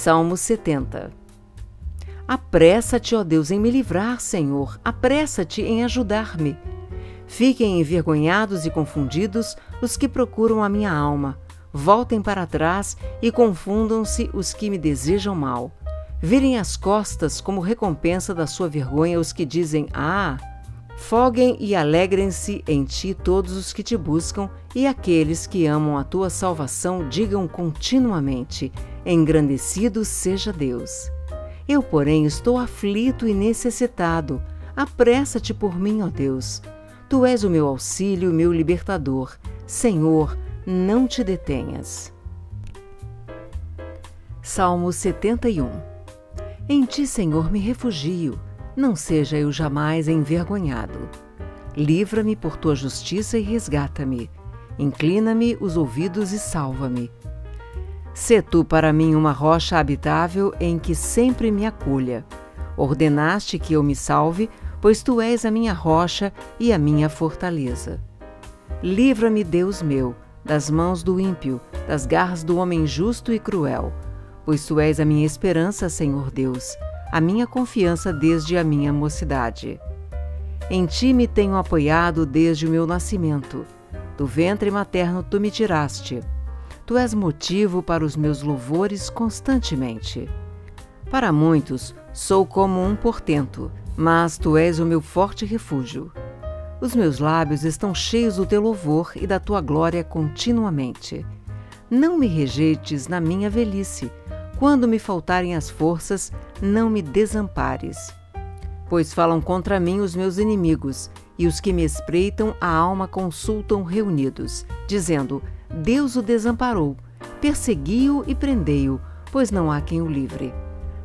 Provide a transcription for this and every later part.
Salmo 70 Apressa-te, ó Deus, em me livrar, Senhor, apressa-te em ajudar-me. Fiquem envergonhados e confundidos os que procuram a minha alma. Voltem para trás e confundam-se os que me desejam mal. Virem as costas como recompensa da sua vergonha os que dizem: Ah! Foguem e alegrem-se em ti todos os que te buscam, e aqueles que amam a tua salvação digam continuamente: Engrandecido seja Deus. Eu, porém, estou aflito e necessitado. Apressa-te por mim, ó Deus. Tu és o meu auxílio, meu libertador. Senhor, não te detenhas. Salmo 71 Em ti, Senhor, me refugio não seja eu jamais envergonhado. Livra-me por tua justiça e resgata-me. Inclina-me os ouvidos e salva-me. Sê tu para mim uma rocha habitável em que sempre me acolha. Ordenaste que eu me salve, pois tu és a minha rocha e a minha fortaleza. Livra-me, Deus meu, das mãos do ímpio, das garras do homem justo e cruel, pois tu és a minha esperança, Senhor Deus a minha confiança desde a minha mocidade. Em ti me tenho apoiado desde o meu nascimento. Do ventre materno tu me tiraste. Tu és motivo para os meus louvores constantemente. Para muitos, sou como um portento, mas tu és o meu forte refúgio. Os meus lábios estão cheios do teu louvor e da tua glória continuamente. Não me rejeites na minha velhice, quando me faltarem as forças, não me desampares. Pois falam contra mim os meus inimigos, e os que me espreitam a alma consultam reunidos, dizendo: Deus o desamparou, persegui-o e prendei-o, pois não há quem o livre.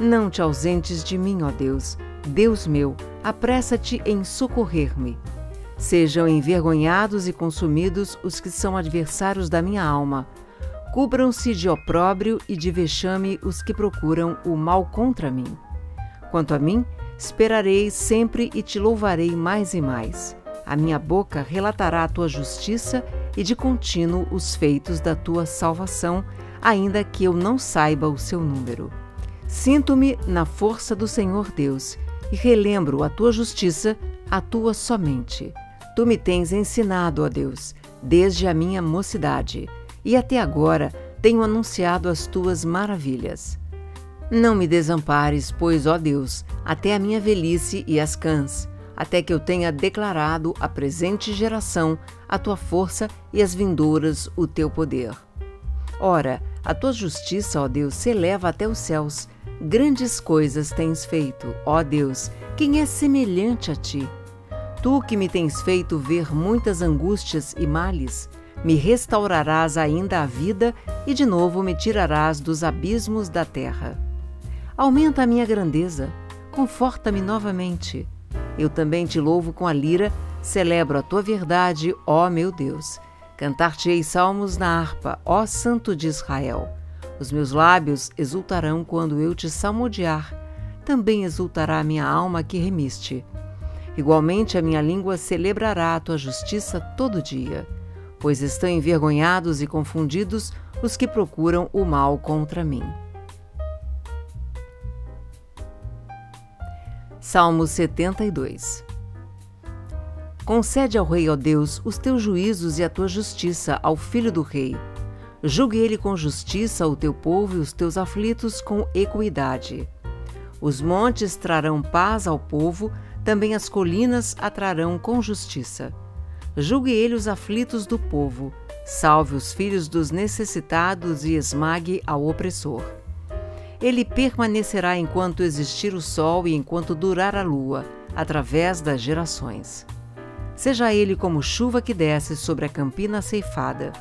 Não te ausentes de mim, ó Deus, Deus meu, apressa-te em socorrer-me. Sejam envergonhados e consumidos os que são adversários da minha alma Cubram-se de opróbrio e de vexame os que procuram o mal contra mim. Quanto a mim, esperarei sempre e te louvarei mais e mais. A minha boca relatará a tua justiça e de contínuo os feitos da tua salvação, ainda que eu não saiba o seu número. Sinto-me na força do Senhor Deus e relembro a tua justiça, a tua somente. Tu me tens ensinado, ó Deus, desde a minha mocidade e até agora tenho anunciado as tuas maravilhas. Não me desampares, pois, ó Deus, até a minha velhice e as cãs, até que eu tenha declarado à presente geração a tua força e as vindouras o teu poder. Ora, a tua justiça, ó Deus, se eleva até os céus. Grandes coisas tens feito, ó Deus, quem é semelhante a ti? Tu que me tens feito ver muitas angústias e males, me restaurarás ainda a vida e de novo me tirarás dos abismos da terra. Aumenta a minha grandeza, conforta-me novamente. Eu também te louvo com a lira, celebro a tua verdade, ó meu Deus. Cantar-te-ei salmos na harpa, ó Santo de Israel. Os meus lábios exultarão quando eu te salmodiar. Também exultará a minha alma que remiste. Igualmente a minha língua celebrará a tua justiça todo dia pois estão envergonhados e confundidos os que procuram o mal contra mim. Salmo 72 Concede ao rei, ó Deus, os teus juízos e a tua justiça ao filho do rei. Julgue ele com justiça o teu povo e os teus aflitos com equidade. Os montes trarão paz ao povo, também as colinas atrarão com justiça. Julgue ele os aflitos do povo, salve os filhos dos necessitados e esmague ao opressor. Ele permanecerá enquanto existir o sol e enquanto durar a lua, através das gerações. Seja ele como chuva que desce sobre a campina ceifada,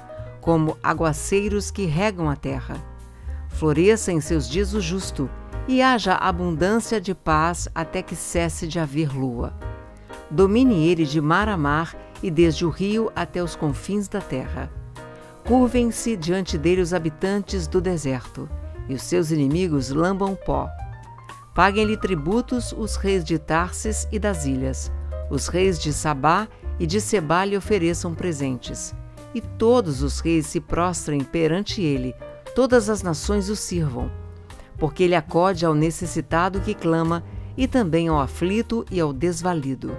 como aguaceiros que regam a terra. Floresça em seus dias o justo, e haja abundância de paz até que cesse de haver lua. Domine ele de mar a mar e desde o rio até os confins da terra. Curvem-se diante dele os habitantes do deserto, e os seus inimigos lambam pó. Paguem-lhe tributos os reis de Tarsis e das ilhas. Os reis de Sabá e de Sebá lhe ofereçam presentes. E todos os reis se prostrem perante ele, todas as nações o sirvam. porque ele acode ao necessitado que clama e também ao aflito e ao desvalido.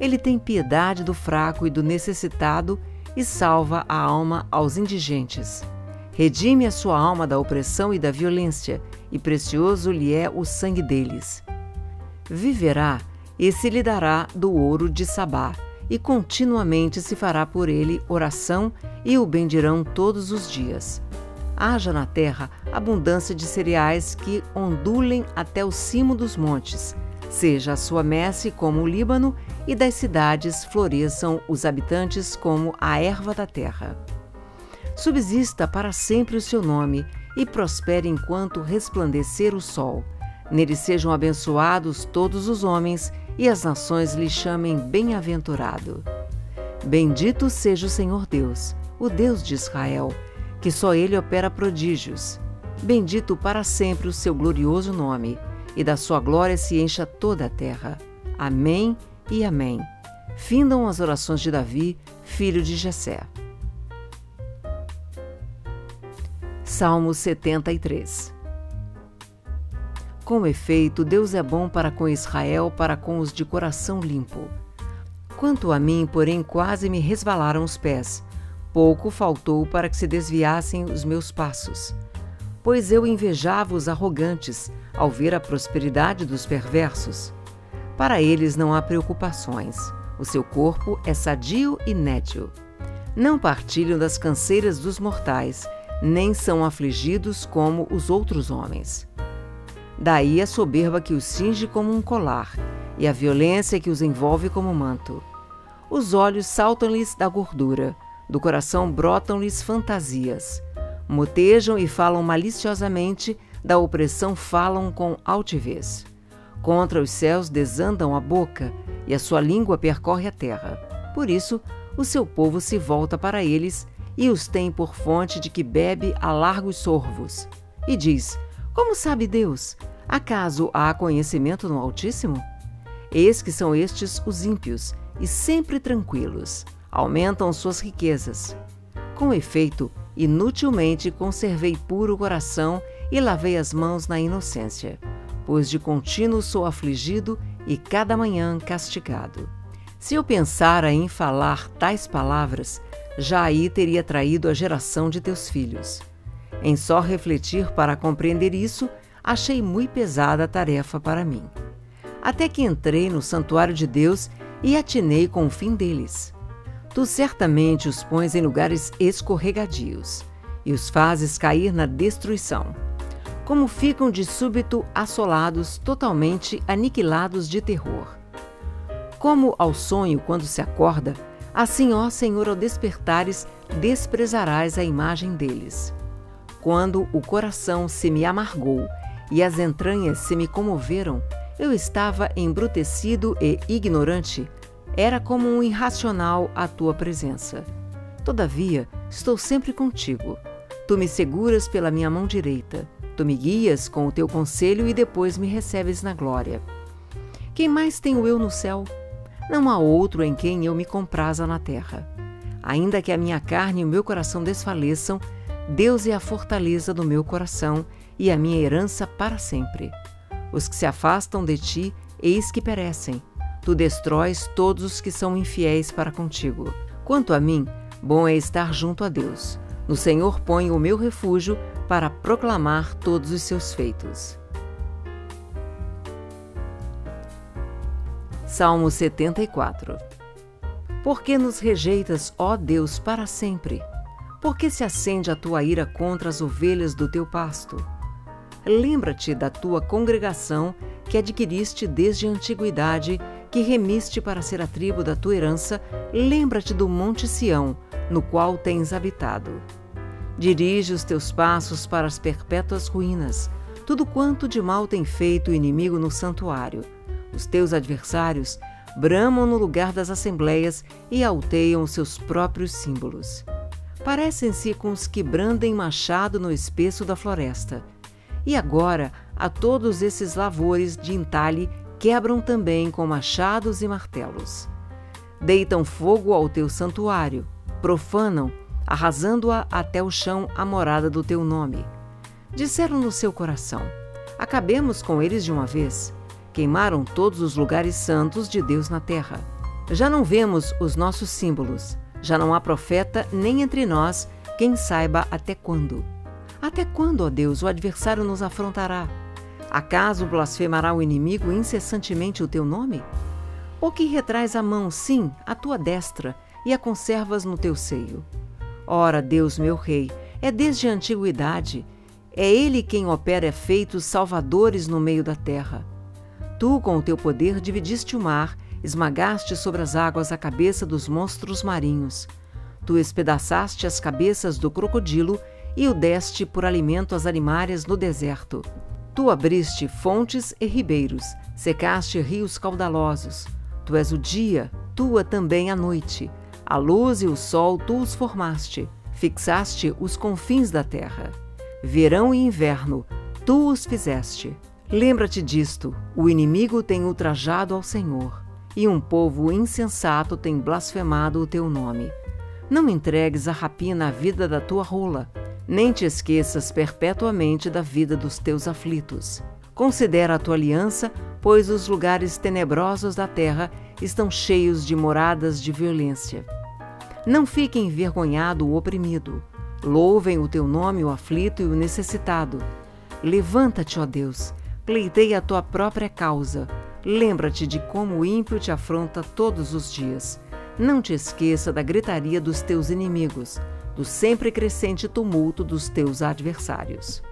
Ele tem piedade do fraco e do necessitado e salva a alma aos indigentes. Redime a sua alma da opressão e da violência, e precioso lhe é o sangue deles. Viverá e se lhe dará do ouro de Sabá, e continuamente se fará por ele oração e o bendirão todos os dias. Haja na terra abundância de cereais que ondulem até o cimo dos montes, seja a sua messe como o Líbano, e das cidades floresçam os habitantes como a erva da terra. Subsista para sempre o seu nome e prospere enquanto resplandecer o sol. Nele sejam abençoados todos os homens e as nações lhe chamem bem-aventurado. Bendito seja o Senhor Deus, o Deus de Israel, que só ele opera prodígios. Bendito para sempre o seu glorioso nome, e da sua glória se encha toda a terra. Amém e amém. Findam as orações de Davi, filho de Jessé. Salmo 73 Com efeito, Deus é bom para com Israel, para com os de coração limpo. Quanto a mim, porém, quase me resvalaram os pés. Pouco faltou para que se desviassem os meus passos. Pois eu invejava os arrogantes ao ver a prosperidade dos perversos. Para eles não há preocupações. O seu corpo é sadio e nétil. Não partilham das canseiras dos mortais nem são afligidos como os outros homens. Daí a soberba que os cinge como um colar, e a violência que os envolve como manto. Os olhos saltam-lhes da gordura, do coração brotam-lhes fantasias. Motejam e falam maliciosamente, da opressão falam com altivez. Contra os céus desandam a boca, e a sua língua percorre a terra. Por isso, o seu povo se volta para eles e os tem por fonte de que bebe a largos sorvos. E diz: Como sabe Deus? Acaso há conhecimento no Altíssimo? Eis que são estes os ímpios, e sempre tranquilos, aumentam suas riquezas. Com efeito, inutilmente conservei puro coração e lavei as mãos na inocência, pois de contínuo sou afligido e cada manhã castigado. Se eu pensara em falar tais palavras, já aí teria traído a geração de teus filhos. Em só refletir para compreender isso, achei muito pesada a tarefa para mim. Até que entrei no santuário de Deus e atinei com o fim deles. Tu certamente os pões em lugares escorregadios e os fazes cair na destruição. Como ficam de súbito assolados, totalmente aniquilados de terror. Como ao sonho quando se acorda, Assim, ó Senhor, ao despertares, desprezarás a imagem deles. Quando o coração se me amargou e as entranhas se me comoveram, eu estava embrutecido e ignorante. Era como um irracional à tua presença. Todavia, estou sempre contigo. Tu me seguras pela minha mão direita. Tu me guias com o teu conselho e depois me recebes na glória. Quem mais tenho eu no céu? Não há outro em quem eu me compraza na terra. Ainda que a minha carne e o meu coração desfaleçam, Deus é a fortaleza do meu coração e a minha herança para sempre. Os que se afastam de ti, eis que perecem. Tu destróis todos os que são infiéis para contigo. Quanto a mim, bom é estar junto a Deus. No Senhor ponho o meu refúgio para proclamar todos os seus feitos. Salmo 74 Por que nos rejeitas, ó Deus, para sempre? Por que se acende a tua ira contra as ovelhas do teu pasto? Lembra-te da tua congregação que adquiriste desde a antiguidade, que remiste para ser a tribo da tua herança, lembra-te do monte Sião, no qual tens habitado. Dirige os teus passos para as perpétuas ruínas, tudo quanto de mal tem feito o inimigo no santuário os teus adversários bramam no lugar das assembleias e alteiam seus próprios símbolos. Parecem-se com os que brandem machado no espesso da floresta. E agora, a todos esses lavores de entalhe quebram também com machados e martelos. Deitam fogo ao teu santuário, profanam, arrasando-a até o chão a morada do teu nome. Disseram no seu coração: Acabemos com eles de uma vez. Queimaram todos os lugares santos de Deus na terra. Já não vemos os nossos símbolos. Já não há profeta nem entre nós quem saiba até quando. Até quando, ó Deus, o adversário nos afrontará? Acaso blasfemará o inimigo incessantemente o teu nome? Ou que retrais a mão, sim, à tua destra, e a conservas no teu seio? Ora, Deus meu Rei, é desde a antiguidade, é Ele quem opera efeitos salvadores no meio da terra. Tu, com o teu poder, dividiste o mar, esmagaste sobre as águas a cabeça dos monstros marinhos. Tu espedaçaste as cabeças do crocodilo e o deste por alimento às animárias no deserto. Tu abriste fontes e ribeiros, secaste rios caudalosos. Tu és o dia, tua também a noite. A luz e o sol tu os formaste, fixaste os confins da terra. Verão e inverno, tu os fizeste. Lembra-te disto: o inimigo tem ultrajado ao Senhor, e um povo insensato tem blasfemado o teu nome. Não entregues a rapina à vida da tua rola, nem te esqueças perpetuamente da vida dos teus aflitos. Considera a tua aliança, pois os lugares tenebrosos da terra estão cheios de moradas de violência. Não fique envergonhado o oprimido. Louvem o teu nome o aflito e o necessitado. Levanta-te, ó Deus, pleiteia a tua própria causa. Lembra-te de como o ímpio te afronta todos os dias. Não te esqueça da gritaria dos teus inimigos, do sempre crescente tumulto dos teus adversários.